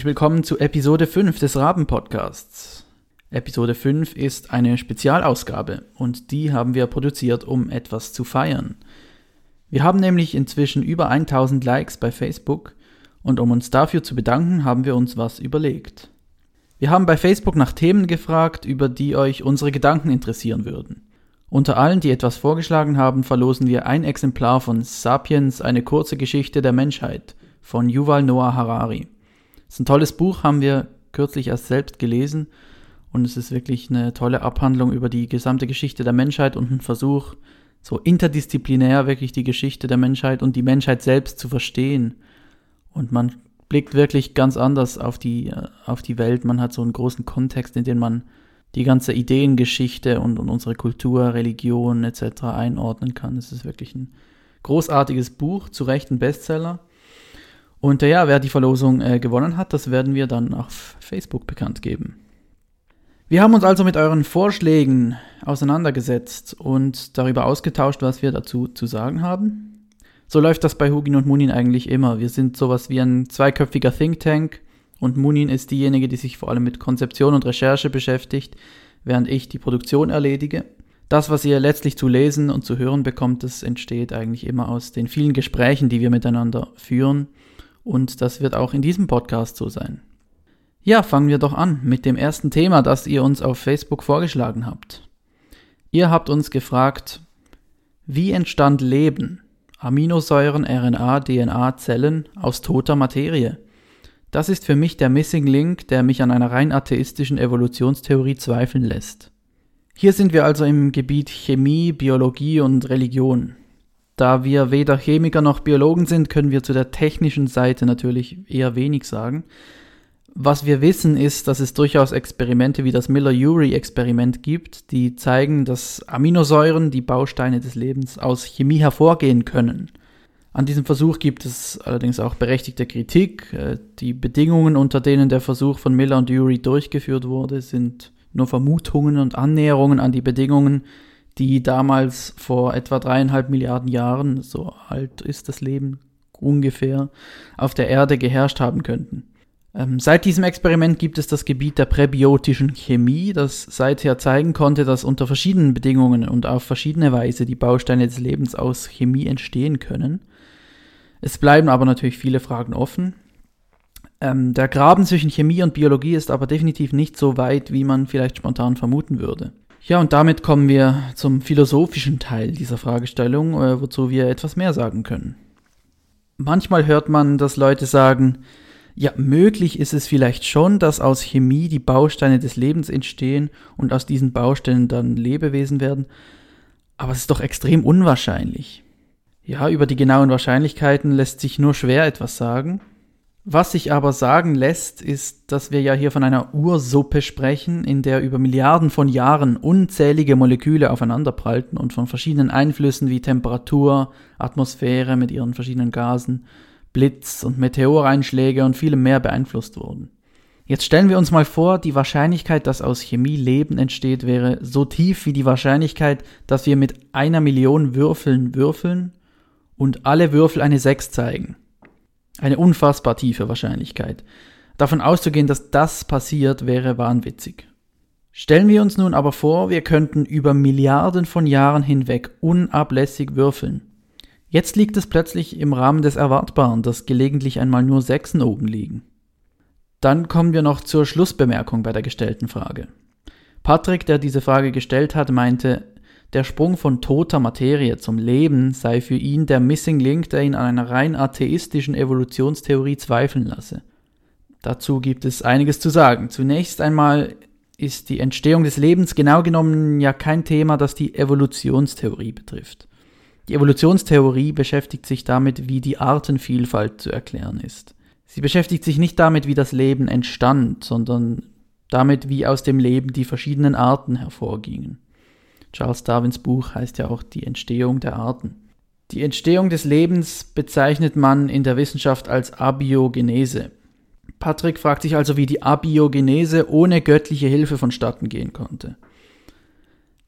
Herzlich willkommen zu Episode 5 des Raben-Podcasts. Episode 5 ist eine Spezialausgabe und die haben wir produziert, um etwas zu feiern. Wir haben nämlich inzwischen über 1000 Likes bei Facebook und um uns dafür zu bedanken, haben wir uns was überlegt. Wir haben bei Facebook nach Themen gefragt, über die euch unsere Gedanken interessieren würden. Unter allen, die etwas vorgeschlagen haben, verlosen wir ein Exemplar von Sapiens, eine kurze Geschichte der Menschheit von Yuval Noah Harari. Das ist ein tolles Buch, haben wir kürzlich erst selbst gelesen und es ist wirklich eine tolle Abhandlung über die gesamte Geschichte der Menschheit und ein Versuch, so interdisziplinär wirklich die Geschichte der Menschheit und die Menschheit selbst zu verstehen. Und man blickt wirklich ganz anders auf die, äh, auf die Welt. Man hat so einen großen Kontext, in den man die ganze Ideengeschichte und, und unsere Kultur, Religion etc. einordnen kann. Es ist wirklich ein großartiges Buch, zu Recht ein Bestseller. Und äh, ja, wer die Verlosung äh, gewonnen hat, das werden wir dann auf Facebook bekannt geben. Wir haben uns also mit euren Vorschlägen auseinandergesetzt und darüber ausgetauscht, was wir dazu zu sagen haben. So läuft das bei Hugin und Munin eigentlich immer. Wir sind sowas wie ein zweiköpfiger Think Tank und Munin ist diejenige, die sich vor allem mit Konzeption und Recherche beschäftigt, während ich die Produktion erledige. Das, was ihr letztlich zu lesen und zu hören bekommt, das entsteht eigentlich immer aus den vielen Gesprächen, die wir miteinander führen und das wird auch in diesem Podcast so sein. Ja, fangen wir doch an mit dem ersten Thema, das ihr uns auf Facebook vorgeschlagen habt. Ihr habt uns gefragt, wie entstand Leben, Aminosäuren, RNA, DNA, Zellen aus toter Materie? Das ist für mich der Missing Link, der mich an einer rein atheistischen Evolutionstheorie zweifeln lässt. Hier sind wir also im Gebiet Chemie, Biologie und Religion. Da wir weder Chemiker noch Biologen sind, können wir zu der technischen Seite natürlich eher wenig sagen. Was wir wissen ist, dass es durchaus Experimente wie das Miller-Urey-Experiment gibt, die zeigen, dass Aminosäuren, die Bausteine des Lebens, aus Chemie hervorgehen können. An diesem Versuch gibt es allerdings auch berechtigte Kritik. Äh, die Bedingungen, unter denen der Versuch von Miller und Urey durchgeführt wurde, sind nur Vermutungen und Annäherungen an die Bedingungen, die damals vor etwa dreieinhalb Milliarden Jahren, so alt ist das Leben ungefähr, auf der Erde geherrscht haben könnten. Ähm, seit diesem Experiment gibt es das Gebiet der präbiotischen Chemie, das seither zeigen konnte, dass unter verschiedenen Bedingungen und auf verschiedene Weise die Bausteine des Lebens aus Chemie entstehen können. Es bleiben aber natürlich viele Fragen offen. Ähm, der Graben zwischen Chemie und Biologie ist aber definitiv nicht so weit, wie man vielleicht spontan vermuten würde. Ja, und damit kommen wir zum philosophischen Teil dieser Fragestellung, äh, wozu wir etwas mehr sagen können. Manchmal hört man, dass Leute sagen, ja, möglich ist es vielleicht schon, dass aus Chemie die Bausteine des Lebens entstehen und aus diesen Bausteinen dann Lebewesen werden, aber es ist doch extrem unwahrscheinlich. Ja, über die genauen Wahrscheinlichkeiten lässt sich nur schwer etwas sagen. Was sich aber sagen lässt, ist, dass wir ja hier von einer Ursuppe sprechen, in der über Milliarden von Jahren unzählige Moleküle aufeinanderprallten und von verschiedenen Einflüssen wie Temperatur, Atmosphäre mit ihren verschiedenen Gasen, Blitz- und Meteoreinschläge und vielem mehr beeinflusst wurden. Jetzt stellen wir uns mal vor, die Wahrscheinlichkeit, dass aus Chemie Leben entsteht, wäre so tief wie die Wahrscheinlichkeit, dass wir mit einer Million Würfeln würfeln und alle Würfel eine 6 zeigen. Eine unfassbar tiefe Wahrscheinlichkeit. Davon auszugehen, dass das passiert, wäre wahnwitzig. Stellen wir uns nun aber vor, wir könnten über Milliarden von Jahren hinweg unablässig würfeln. Jetzt liegt es plötzlich im Rahmen des Erwartbaren, dass gelegentlich einmal nur Sechsen oben liegen. Dann kommen wir noch zur Schlussbemerkung bei der gestellten Frage. Patrick, der diese Frage gestellt hat, meinte, der Sprung von toter Materie zum Leben sei für ihn der Missing Link, der ihn an einer rein atheistischen Evolutionstheorie zweifeln lasse. Dazu gibt es einiges zu sagen. Zunächst einmal ist die Entstehung des Lebens genau genommen ja kein Thema, das die Evolutionstheorie betrifft. Die Evolutionstheorie beschäftigt sich damit, wie die Artenvielfalt zu erklären ist. Sie beschäftigt sich nicht damit, wie das Leben entstand, sondern damit, wie aus dem Leben die verschiedenen Arten hervorgingen. Charles Darwins Buch heißt ja auch die Entstehung der Arten. Die Entstehung des Lebens bezeichnet man in der Wissenschaft als Abiogenese. Patrick fragt sich also, wie die Abiogenese ohne göttliche Hilfe vonstatten gehen konnte.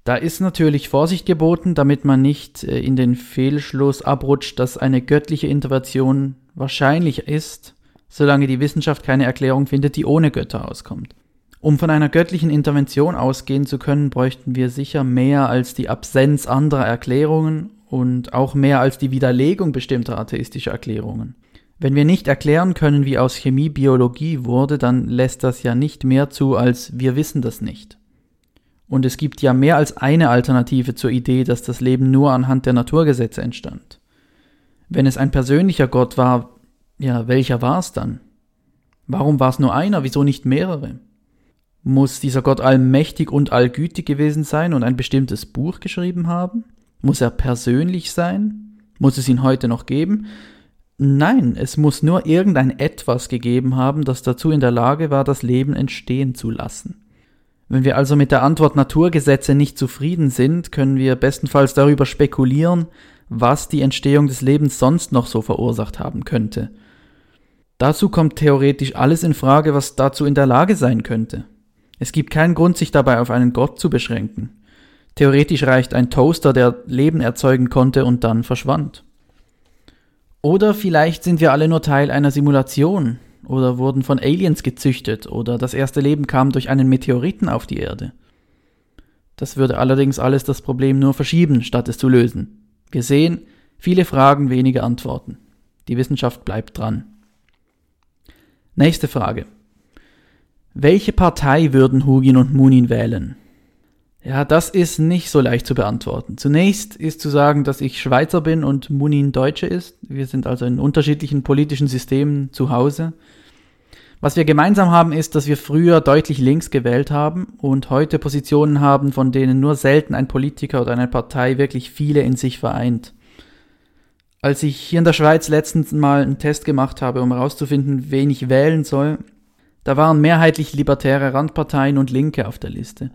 Da ist natürlich Vorsicht geboten, damit man nicht äh, in den Fehlschluss abrutscht, dass eine göttliche Intervention wahrscheinlich ist, solange die Wissenschaft keine Erklärung findet, die ohne Götter auskommt. Um von einer göttlichen Intervention ausgehen zu können, bräuchten wir sicher mehr als die Absenz anderer Erklärungen und auch mehr als die Widerlegung bestimmter atheistischer Erklärungen. Wenn wir nicht erklären können, wie aus Chemie Biologie wurde, dann lässt das ja nicht mehr zu, als wir wissen das nicht. Und es gibt ja mehr als eine Alternative zur Idee, dass das Leben nur anhand der Naturgesetze entstand. Wenn es ein persönlicher Gott war, ja, welcher war es dann? Warum war es nur einer, wieso nicht mehrere? Muss dieser Gott allmächtig und allgütig gewesen sein und ein bestimmtes Buch geschrieben haben? Muss er persönlich sein? Muss es ihn heute noch geben? Nein, es muss nur irgendein etwas gegeben haben, das dazu in der Lage war, das Leben entstehen zu lassen. Wenn wir also mit der Antwort Naturgesetze nicht zufrieden sind, können wir bestenfalls darüber spekulieren, was die Entstehung des Lebens sonst noch so verursacht haben könnte. Dazu kommt theoretisch alles in Frage, was dazu in der Lage sein könnte. Es gibt keinen Grund, sich dabei auf einen Gott zu beschränken. Theoretisch reicht ein Toaster, der Leben erzeugen konnte und dann verschwand. Oder vielleicht sind wir alle nur Teil einer Simulation oder wurden von Aliens gezüchtet oder das erste Leben kam durch einen Meteoriten auf die Erde. Das würde allerdings alles das Problem nur verschieben, statt es zu lösen. Wir sehen, viele Fragen, wenige Antworten. Die Wissenschaft bleibt dran. Nächste Frage. Welche Partei würden Hugin und Munin wählen? Ja, das ist nicht so leicht zu beantworten. Zunächst ist zu sagen, dass ich Schweizer bin und Munin Deutsche ist. Wir sind also in unterschiedlichen politischen Systemen zu Hause. Was wir gemeinsam haben, ist, dass wir früher deutlich links gewählt haben und heute Positionen haben, von denen nur selten ein Politiker oder eine Partei wirklich viele in sich vereint. Als ich hier in der Schweiz letztens mal einen Test gemacht habe, um herauszufinden, wen ich wählen soll, da waren mehrheitlich libertäre Randparteien und Linke auf der Liste.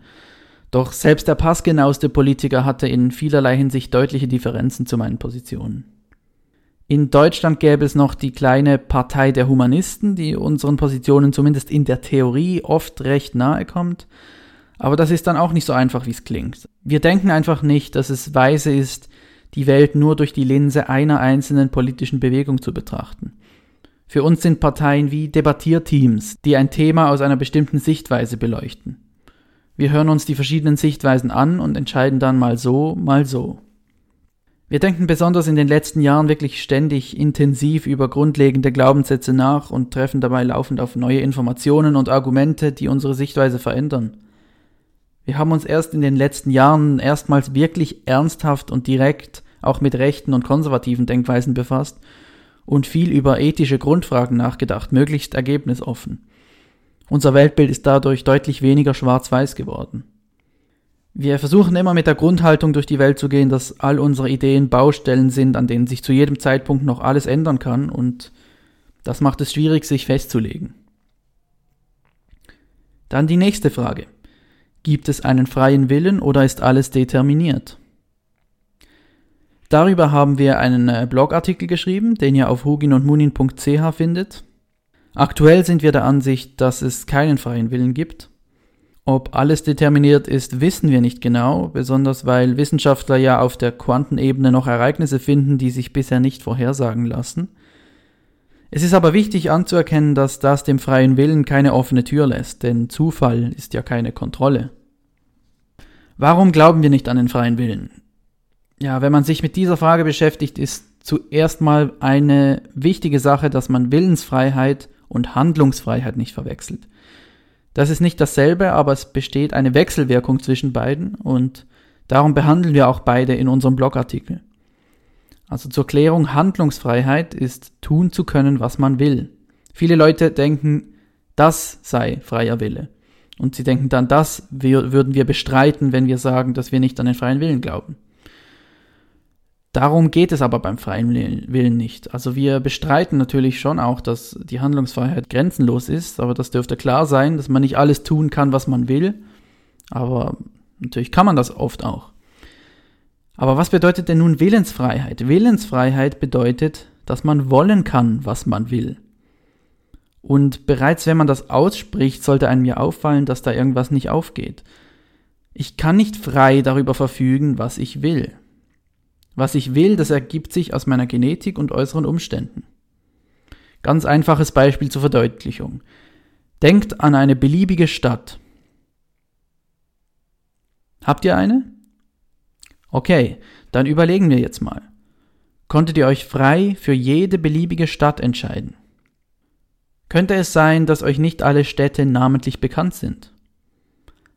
Doch selbst der passgenaueste Politiker hatte in vielerlei Hinsicht deutliche Differenzen zu meinen Positionen. In Deutschland gäbe es noch die kleine Partei der Humanisten, die unseren Positionen zumindest in der Theorie oft recht nahe kommt. Aber das ist dann auch nicht so einfach, wie es klingt. Wir denken einfach nicht, dass es weise ist, die Welt nur durch die Linse einer einzelnen politischen Bewegung zu betrachten. Für uns sind Parteien wie Debattierteams, die ein Thema aus einer bestimmten Sichtweise beleuchten. Wir hören uns die verschiedenen Sichtweisen an und entscheiden dann mal so, mal so. Wir denken besonders in den letzten Jahren wirklich ständig intensiv über grundlegende Glaubenssätze nach und treffen dabei laufend auf neue Informationen und Argumente, die unsere Sichtweise verändern. Wir haben uns erst in den letzten Jahren erstmals wirklich ernsthaft und direkt auch mit rechten und konservativen Denkweisen befasst und viel über ethische Grundfragen nachgedacht, möglichst ergebnisoffen. Unser Weltbild ist dadurch deutlich weniger schwarz-weiß geworden. Wir versuchen immer mit der Grundhaltung durch die Welt zu gehen, dass all unsere Ideen Baustellen sind, an denen sich zu jedem Zeitpunkt noch alles ändern kann und das macht es schwierig, sich festzulegen. Dann die nächste Frage. Gibt es einen freien Willen oder ist alles determiniert? Darüber haben wir einen äh, Blogartikel geschrieben, den ihr auf huginundmunin.ch findet. Aktuell sind wir der Ansicht, dass es keinen freien Willen gibt. Ob alles determiniert ist, wissen wir nicht genau, besonders weil Wissenschaftler ja auf der Quantenebene noch Ereignisse finden, die sich bisher nicht vorhersagen lassen. Es ist aber wichtig anzuerkennen, dass das dem freien Willen keine offene Tür lässt, denn Zufall ist ja keine Kontrolle. Warum glauben wir nicht an den freien Willen? Ja, wenn man sich mit dieser Frage beschäftigt, ist zuerst mal eine wichtige Sache, dass man Willensfreiheit und Handlungsfreiheit nicht verwechselt. Das ist nicht dasselbe, aber es besteht eine Wechselwirkung zwischen beiden und darum behandeln wir auch beide in unserem Blogartikel. Also zur Klärung Handlungsfreiheit ist tun zu können, was man will. Viele Leute denken, das sei freier Wille. Und sie denken dann, das würden wir bestreiten, wenn wir sagen, dass wir nicht an den freien Willen glauben. Darum geht es aber beim freien Willen nicht. Also wir bestreiten natürlich schon auch, dass die Handlungsfreiheit grenzenlos ist, aber das dürfte klar sein, dass man nicht alles tun kann, was man will. Aber natürlich kann man das oft auch. Aber was bedeutet denn nun Willensfreiheit? Willensfreiheit bedeutet, dass man wollen kann, was man will. Und bereits wenn man das ausspricht, sollte einem ja auffallen, dass da irgendwas nicht aufgeht. Ich kann nicht frei darüber verfügen, was ich will. Was ich will, das ergibt sich aus meiner Genetik und äußeren Umständen. Ganz einfaches Beispiel zur Verdeutlichung. Denkt an eine beliebige Stadt. Habt ihr eine? Okay, dann überlegen wir jetzt mal. Konntet ihr euch frei für jede beliebige Stadt entscheiden? Könnte es sein, dass euch nicht alle Städte namentlich bekannt sind?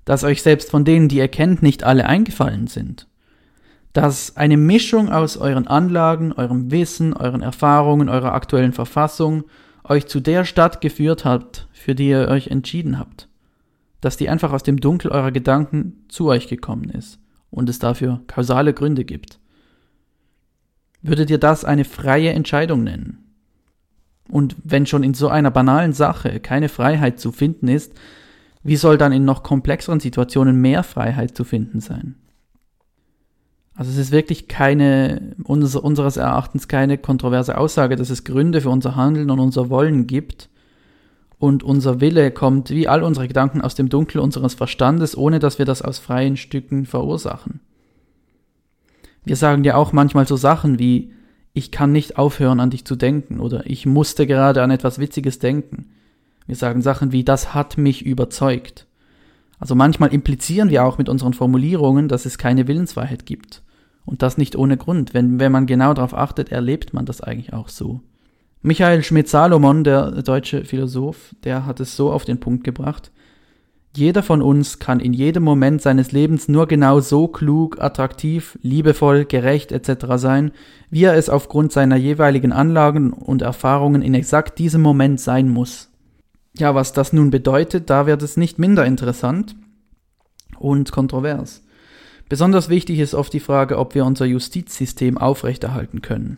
Dass euch selbst von denen, die ihr kennt, nicht alle eingefallen sind? Dass eine Mischung aus euren Anlagen, eurem Wissen, euren Erfahrungen, eurer aktuellen Verfassung euch zu der Stadt geführt hat, für die ihr euch entschieden habt? Dass die einfach aus dem Dunkel eurer Gedanken zu euch gekommen ist und es dafür kausale Gründe gibt? Würdet ihr das eine freie Entscheidung nennen? Und wenn schon in so einer banalen Sache keine Freiheit zu finden ist, wie soll dann in noch komplexeren Situationen mehr Freiheit zu finden sein? Also es ist wirklich keine, unseres Erachtens keine kontroverse Aussage, dass es Gründe für unser Handeln und unser Wollen gibt. Und unser Wille kommt wie all unsere Gedanken aus dem Dunkel unseres Verstandes, ohne dass wir das aus freien Stücken verursachen. Wir sagen ja auch manchmal so Sachen wie, ich kann nicht aufhören an dich zu denken oder ich musste gerade an etwas Witziges denken. Wir sagen Sachen wie das hat mich überzeugt. Also manchmal implizieren wir auch mit unseren Formulierungen, dass es keine Willensfreiheit gibt. Und das nicht ohne Grund. Wenn, wenn man genau darauf achtet, erlebt man das eigentlich auch so. Michael Schmidt-Salomon, der deutsche Philosoph, der hat es so auf den Punkt gebracht. Jeder von uns kann in jedem Moment seines Lebens nur genau so klug, attraktiv, liebevoll, gerecht etc. sein, wie er es aufgrund seiner jeweiligen Anlagen und Erfahrungen in exakt diesem Moment sein muss. Ja, was das nun bedeutet, da wird es nicht minder interessant und kontrovers. Besonders wichtig ist oft die Frage, ob wir unser Justizsystem aufrechterhalten können.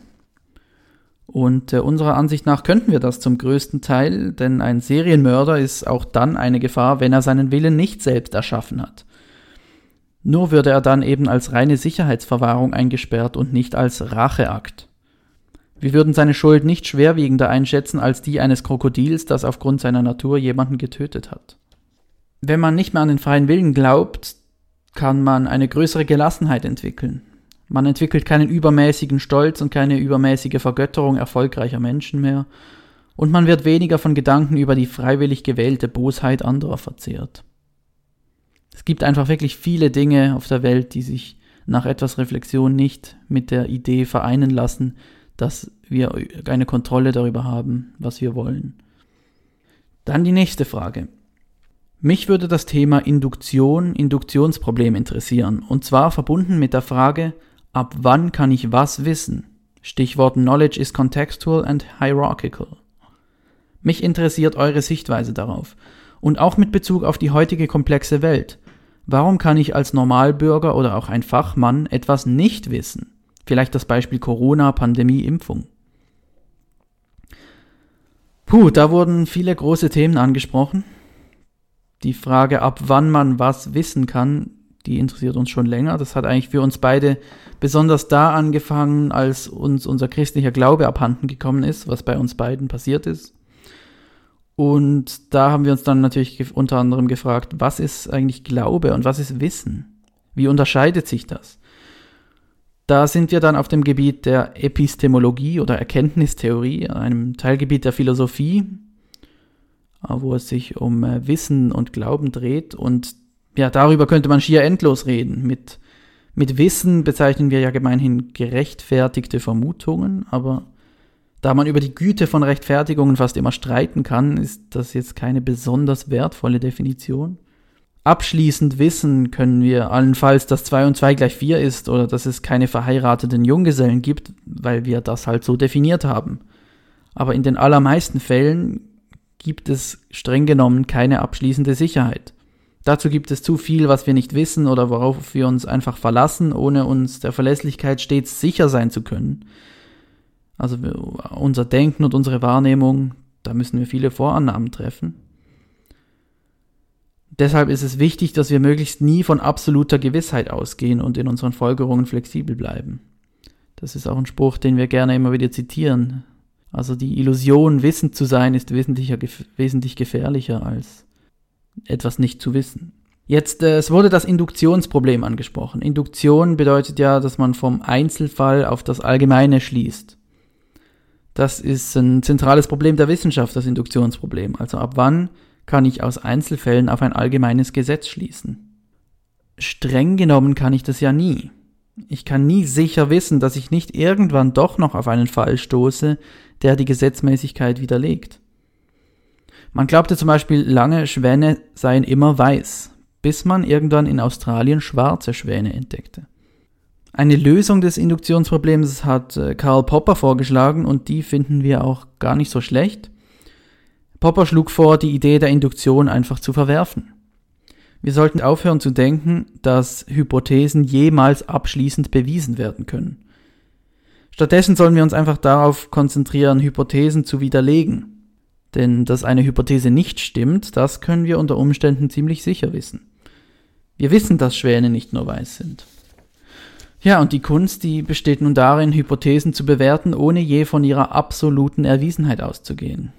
Und äh, unserer Ansicht nach könnten wir das zum größten Teil, denn ein Serienmörder ist auch dann eine Gefahr, wenn er seinen Willen nicht selbst erschaffen hat. Nur würde er dann eben als reine Sicherheitsverwahrung eingesperrt und nicht als Racheakt. Wir würden seine Schuld nicht schwerwiegender einschätzen als die eines Krokodils, das aufgrund seiner Natur jemanden getötet hat. Wenn man nicht mehr an den freien Willen glaubt, kann man eine größere Gelassenheit entwickeln. Man entwickelt keinen übermäßigen Stolz und keine übermäßige Vergötterung erfolgreicher Menschen mehr, und man wird weniger von Gedanken über die freiwillig gewählte Bosheit anderer verzehrt. Es gibt einfach wirklich viele Dinge auf der Welt, die sich nach etwas Reflexion nicht mit der Idee vereinen lassen, dass wir eine Kontrolle darüber haben, was wir wollen. Dann die nächste Frage. Mich würde das Thema Induktion, Induktionsproblem interessieren, und zwar verbunden mit der Frage, ab wann kann ich was wissen? Stichwort Knowledge is contextual and hierarchical. Mich interessiert eure Sichtweise darauf. Und auch mit Bezug auf die heutige komplexe Welt. Warum kann ich als Normalbürger oder auch ein Fachmann etwas nicht wissen? Vielleicht das Beispiel Corona, Pandemie, Impfung. Puh, da wurden viele große Themen angesprochen. Die Frage, ab wann man was wissen kann, die interessiert uns schon länger. Das hat eigentlich für uns beide besonders da angefangen, als uns unser christlicher Glaube abhanden gekommen ist, was bei uns beiden passiert ist. Und da haben wir uns dann natürlich unter anderem gefragt, was ist eigentlich Glaube und was ist Wissen? Wie unterscheidet sich das? Da sind wir dann auf dem Gebiet der Epistemologie oder Erkenntnistheorie, einem Teilgebiet der Philosophie, äh, wo es sich um äh, Wissen und Glauben dreht. Und ja, darüber könnte man schier endlos reden. Mit, mit Wissen bezeichnen wir ja gemeinhin gerechtfertigte Vermutungen, aber da man über die Güte von Rechtfertigungen fast immer streiten kann, ist das jetzt keine besonders wertvolle Definition. Abschließend wissen können wir allenfalls, dass 2 und 2 gleich 4 ist oder dass es keine verheirateten Junggesellen gibt, weil wir das halt so definiert haben. Aber in den allermeisten Fällen gibt es streng genommen keine abschließende Sicherheit. Dazu gibt es zu viel, was wir nicht wissen oder worauf wir uns einfach verlassen, ohne uns der Verlässlichkeit stets sicher sein zu können. Also unser Denken und unsere Wahrnehmung, da müssen wir viele Vorannahmen treffen. Deshalb ist es wichtig, dass wir möglichst nie von absoluter Gewissheit ausgehen und in unseren Folgerungen flexibel bleiben. Das ist auch ein Spruch, den wir gerne immer wieder zitieren. Also die Illusion, wissend zu sein, ist wesentlich gefährlicher als etwas nicht zu wissen. Jetzt, äh, es wurde das Induktionsproblem angesprochen. Induktion bedeutet ja, dass man vom Einzelfall auf das Allgemeine schließt. Das ist ein zentrales Problem der Wissenschaft, das Induktionsproblem. Also ab wann kann ich aus Einzelfällen auf ein allgemeines Gesetz schließen? Streng genommen kann ich das ja nie. Ich kann nie sicher wissen, dass ich nicht irgendwann doch noch auf einen Fall stoße, der die Gesetzmäßigkeit widerlegt. Man glaubte zum Beispiel lange, Schwäne seien immer weiß, bis man irgendwann in Australien schwarze Schwäne entdeckte. Eine Lösung des Induktionsproblems hat äh, Karl Popper vorgeschlagen und die finden wir auch gar nicht so schlecht. Popper schlug vor, die Idee der Induktion einfach zu verwerfen. Wir sollten aufhören zu denken, dass Hypothesen jemals abschließend bewiesen werden können. Stattdessen sollen wir uns einfach darauf konzentrieren, Hypothesen zu widerlegen. Denn dass eine Hypothese nicht stimmt, das können wir unter Umständen ziemlich sicher wissen. Wir wissen, dass Schwäne nicht nur weiß sind. Ja, und die Kunst, die besteht nun darin, Hypothesen zu bewerten, ohne je von ihrer absoluten Erwiesenheit auszugehen.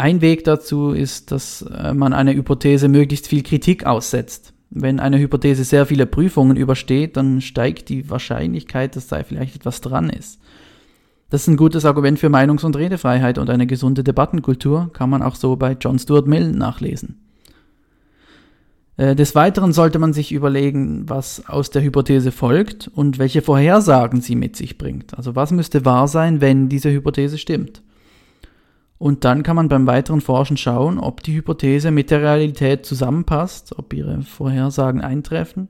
Ein Weg dazu ist, dass äh, man einer Hypothese möglichst viel Kritik aussetzt. Wenn eine Hypothese sehr viele Prüfungen übersteht, dann steigt die Wahrscheinlichkeit, dass da vielleicht etwas dran ist. Das ist ein gutes Argument für Meinungs- und Redefreiheit und eine gesunde Debattenkultur, kann man auch so bei John Stuart Mill nachlesen. Äh, des Weiteren sollte man sich überlegen, was aus der Hypothese folgt und welche Vorhersagen sie mit sich bringt. Also was müsste wahr sein, wenn diese Hypothese stimmt. Und dann kann man beim weiteren Forschen schauen, ob die Hypothese mit der Realität zusammenpasst, ob ihre Vorhersagen eintreffen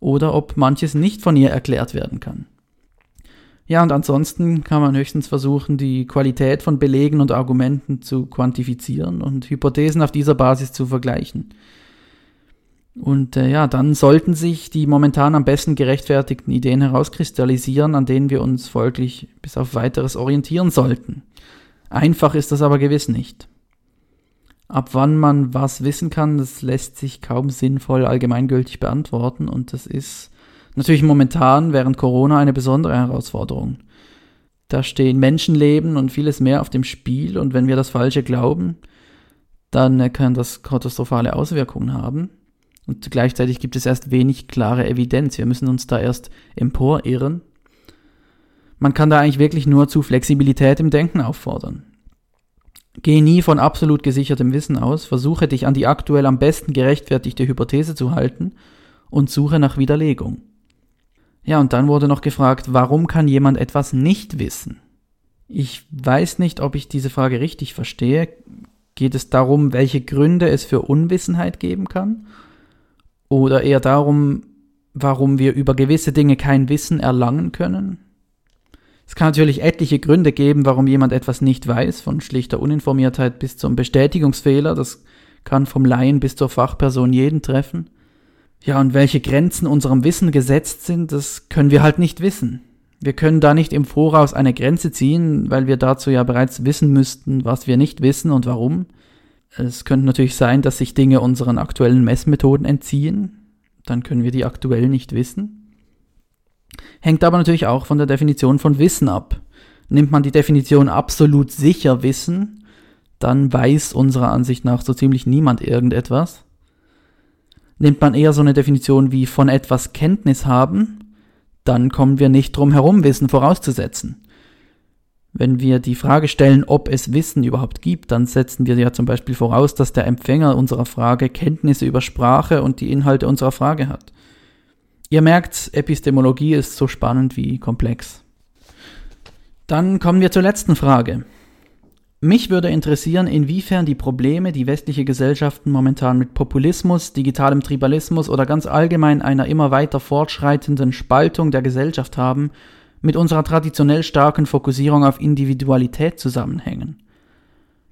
oder ob manches nicht von ihr erklärt werden kann. Ja, und ansonsten kann man höchstens versuchen, die Qualität von Belegen und Argumenten zu quantifizieren und Hypothesen auf dieser Basis zu vergleichen. Und äh, ja, dann sollten sich die momentan am besten gerechtfertigten Ideen herauskristallisieren, an denen wir uns folglich bis auf weiteres orientieren sollten. Einfach ist das aber gewiss nicht. Ab wann man was wissen kann, das lässt sich kaum sinnvoll allgemeingültig beantworten und das ist natürlich momentan während Corona eine besondere Herausforderung. Da stehen Menschenleben und vieles mehr auf dem Spiel und wenn wir das Falsche glauben, dann kann das katastrophale Auswirkungen haben. Und gleichzeitig gibt es erst wenig klare Evidenz. Wir müssen uns da erst emporirren. Man kann da eigentlich wirklich nur zu Flexibilität im Denken auffordern. Geh nie von absolut gesichertem Wissen aus, versuche dich an die aktuell am besten gerechtfertigte Hypothese zu halten und suche nach Widerlegung. Ja, und dann wurde noch gefragt, warum kann jemand etwas nicht wissen? Ich weiß nicht, ob ich diese Frage richtig verstehe. Geht es darum, welche Gründe es für Unwissenheit geben kann? Oder eher darum, warum wir über gewisse Dinge kein Wissen erlangen können? Es kann natürlich etliche Gründe geben, warum jemand etwas nicht weiß, von schlichter Uninformiertheit bis zum Bestätigungsfehler, das kann vom Laien bis zur Fachperson jeden treffen. Ja, und welche Grenzen unserem Wissen gesetzt sind, das können wir halt nicht wissen. Wir können da nicht im Voraus eine Grenze ziehen, weil wir dazu ja bereits wissen müssten, was wir nicht wissen und warum. Es könnte natürlich sein, dass sich Dinge unseren aktuellen Messmethoden entziehen. Dann können wir die aktuell nicht wissen. Hängt aber natürlich auch von der Definition von Wissen ab. Nimmt man die Definition absolut sicher Wissen, dann weiß unserer Ansicht nach so ziemlich niemand irgendetwas. Nimmt man eher so eine Definition wie von etwas Kenntnis haben, dann kommen wir nicht drum herum, Wissen vorauszusetzen. Wenn wir die Frage stellen, ob es Wissen überhaupt gibt, dann setzen wir ja zum Beispiel voraus, dass der Empfänger unserer Frage Kenntnisse über Sprache und die Inhalte unserer Frage hat. Ihr merkt, Epistemologie ist so spannend wie komplex. Dann kommen wir zur letzten Frage. Mich würde interessieren, inwiefern die Probleme, die westliche Gesellschaften momentan mit Populismus, digitalem Tribalismus oder ganz allgemein einer immer weiter fortschreitenden Spaltung der Gesellschaft haben, mit unserer traditionell starken Fokussierung auf Individualität zusammenhängen?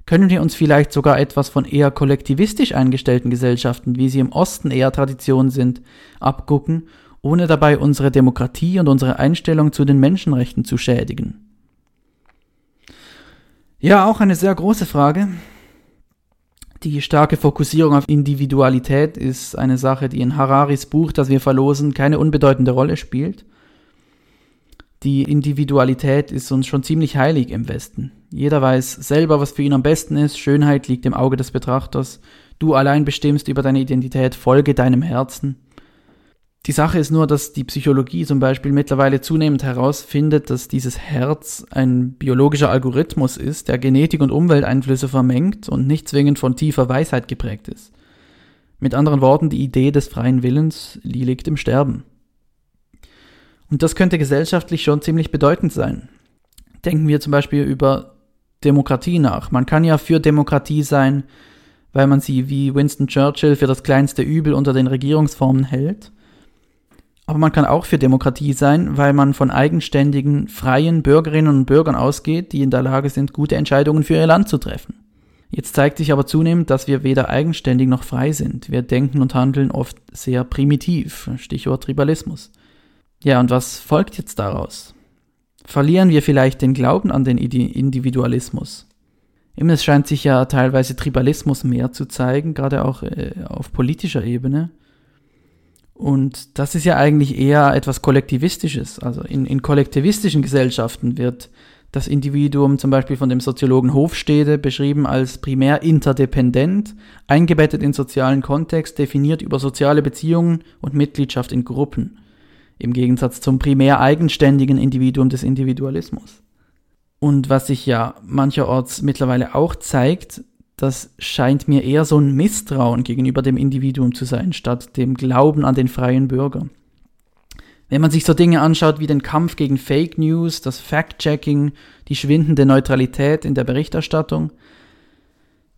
Können wir uns vielleicht sogar etwas von eher kollektivistisch eingestellten Gesellschaften, wie sie im Osten eher Tradition sind, abgucken, ohne dabei unsere Demokratie und unsere Einstellung zu den Menschenrechten zu schädigen? Ja, auch eine sehr große Frage. Die starke Fokussierung auf Individualität ist eine Sache, die in Hararis Buch, das wir verlosen, keine unbedeutende Rolle spielt. Die Individualität ist uns schon ziemlich heilig im Westen. Jeder weiß selber, was für ihn am besten ist. Schönheit liegt im Auge des Betrachters. Du allein bestimmst über deine Identität, folge deinem Herzen. Die Sache ist nur, dass die Psychologie zum Beispiel mittlerweile zunehmend herausfindet, dass dieses Herz ein biologischer Algorithmus ist, der Genetik und Umwelteinflüsse vermengt und nicht zwingend von tiefer Weisheit geprägt ist. Mit anderen Worten, die Idee des freien Willens liegt im Sterben. Und das könnte gesellschaftlich schon ziemlich bedeutend sein. Denken wir zum Beispiel über Demokratie nach. Man kann ja für Demokratie sein, weil man sie wie Winston Churchill für das kleinste Übel unter den Regierungsformen hält aber man kann auch für Demokratie sein, weil man von eigenständigen, freien Bürgerinnen und Bürgern ausgeht, die in der Lage sind, gute Entscheidungen für ihr Land zu treffen. Jetzt zeigt sich aber zunehmend, dass wir weder eigenständig noch frei sind. Wir denken und handeln oft sehr primitiv. Stichwort Tribalismus. Ja, und was folgt jetzt daraus? Verlieren wir vielleicht den Glauben an den Individualismus? Es scheint sich ja teilweise Tribalismus mehr zu zeigen, gerade auch äh, auf politischer Ebene. Und das ist ja eigentlich eher etwas Kollektivistisches. Also in, in kollektivistischen Gesellschaften wird das Individuum zum Beispiel von dem Soziologen Hofstede beschrieben als primär interdependent, eingebettet in sozialen Kontext, definiert über soziale Beziehungen und Mitgliedschaft in Gruppen, im Gegensatz zum primär eigenständigen Individuum des Individualismus. Und was sich ja mancherorts mittlerweile auch zeigt, das scheint mir eher so ein Misstrauen gegenüber dem Individuum zu sein, statt dem Glauben an den freien Bürger. Wenn man sich so Dinge anschaut wie den Kampf gegen Fake News, das Fact-Checking, die schwindende Neutralität in der Berichterstattung,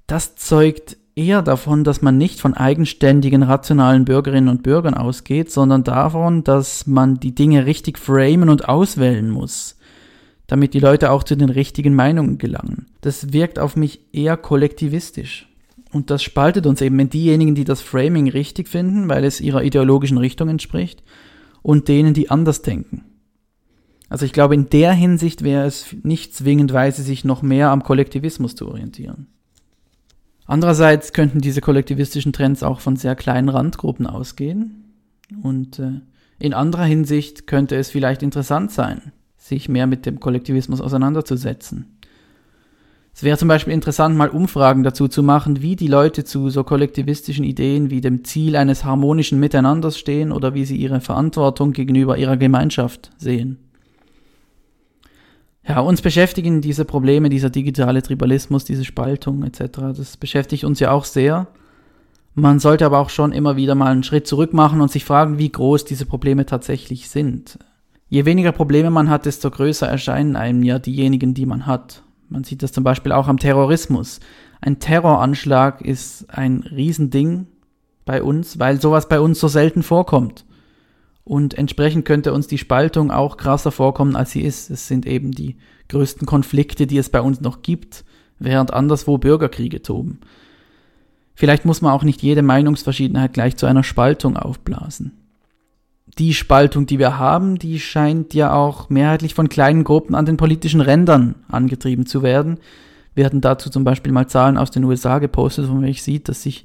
das zeugt eher davon, dass man nicht von eigenständigen, rationalen Bürgerinnen und Bürgern ausgeht, sondern davon, dass man die Dinge richtig framen und auswählen muss damit die Leute auch zu den richtigen Meinungen gelangen. Das wirkt auf mich eher kollektivistisch. Und das spaltet uns eben in diejenigen, die das Framing richtig finden, weil es ihrer ideologischen Richtung entspricht, und denen, die anders denken. Also ich glaube, in der Hinsicht wäre es nicht zwingend weise, sich noch mehr am Kollektivismus zu orientieren. Andererseits könnten diese kollektivistischen Trends auch von sehr kleinen Randgruppen ausgehen. Und äh, in anderer Hinsicht könnte es vielleicht interessant sein, sich mehr mit dem Kollektivismus auseinanderzusetzen. Es wäre zum Beispiel interessant, mal Umfragen dazu zu machen, wie die Leute zu so kollektivistischen Ideen wie dem Ziel eines harmonischen Miteinanders stehen oder wie sie ihre Verantwortung gegenüber ihrer Gemeinschaft sehen. Ja, uns beschäftigen diese Probleme, dieser digitale Tribalismus, diese Spaltung etc. Das beschäftigt uns ja auch sehr. Man sollte aber auch schon immer wieder mal einen Schritt zurück machen und sich fragen, wie groß diese Probleme tatsächlich sind. Je weniger Probleme man hat, desto größer erscheinen einem ja diejenigen, die man hat. Man sieht das zum Beispiel auch am Terrorismus. Ein Terroranschlag ist ein Riesending bei uns, weil sowas bei uns so selten vorkommt. Und entsprechend könnte uns die Spaltung auch krasser vorkommen, als sie ist. Es sind eben die größten Konflikte, die es bei uns noch gibt, während anderswo Bürgerkriege toben. Vielleicht muss man auch nicht jede Meinungsverschiedenheit gleich zu einer Spaltung aufblasen die Spaltung, die wir haben, die scheint ja auch mehrheitlich von kleinen Gruppen an den politischen Rändern angetrieben zu werden. Wir hatten dazu zum Beispiel mal Zahlen aus den USA gepostet, wo man sieht, dass sich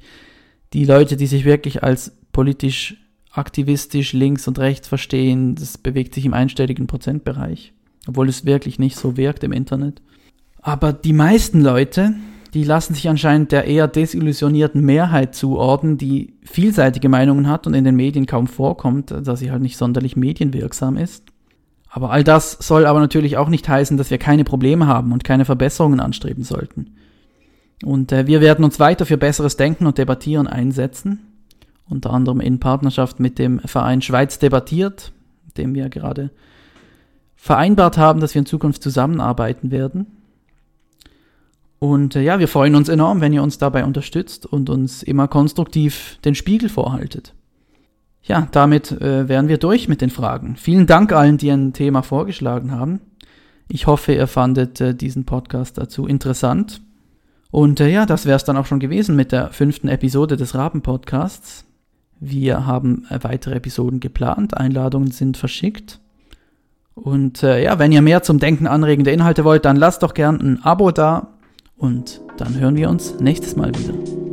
die Leute, die sich wirklich als politisch aktivistisch links und rechts verstehen, das bewegt sich im einstelligen Prozentbereich, obwohl es wirklich nicht so wirkt im Internet. Aber die meisten Leute, die lassen sich anscheinend der eher desillusionierten Mehrheit zuordnen, die vielseitige Meinungen hat und in den Medien kaum vorkommt, da sie halt nicht sonderlich medienwirksam ist. Aber all das soll aber natürlich auch nicht heißen, dass wir keine Probleme haben und keine Verbesserungen anstreben sollten. Und äh, wir werden uns weiter für besseres Denken und Debattieren einsetzen, unter anderem in Partnerschaft mit dem Verein Schweiz debattiert, dem wir gerade vereinbart haben, dass wir in Zukunft zusammenarbeiten werden. Und äh, ja, wir freuen uns enorm, wenn ihr uns dabei unterstützt und uns immer konstruktiv den Spiegel vorhaltet. Ja, damit äh, wären wir durch mit den Fragen. Vielen Dank allen, die ein Thema vorgeschlagen haben. Ich hoffe, ihr fandet äh, diesen Podcast dazu interessant. Und äh, ja, das wäre es dann auch schon gewesen mit der fünften Episode des Raben-Podcasts. Wir haben äh, weitere Episoden geplant, Einladungen sind verschickt. Und äh, ja, wenn ihr mehr zum Denken anregende Inhalte wollt, dann lasst doch gern ein Abo da und dann hören wir uns nächstes Mal wieder.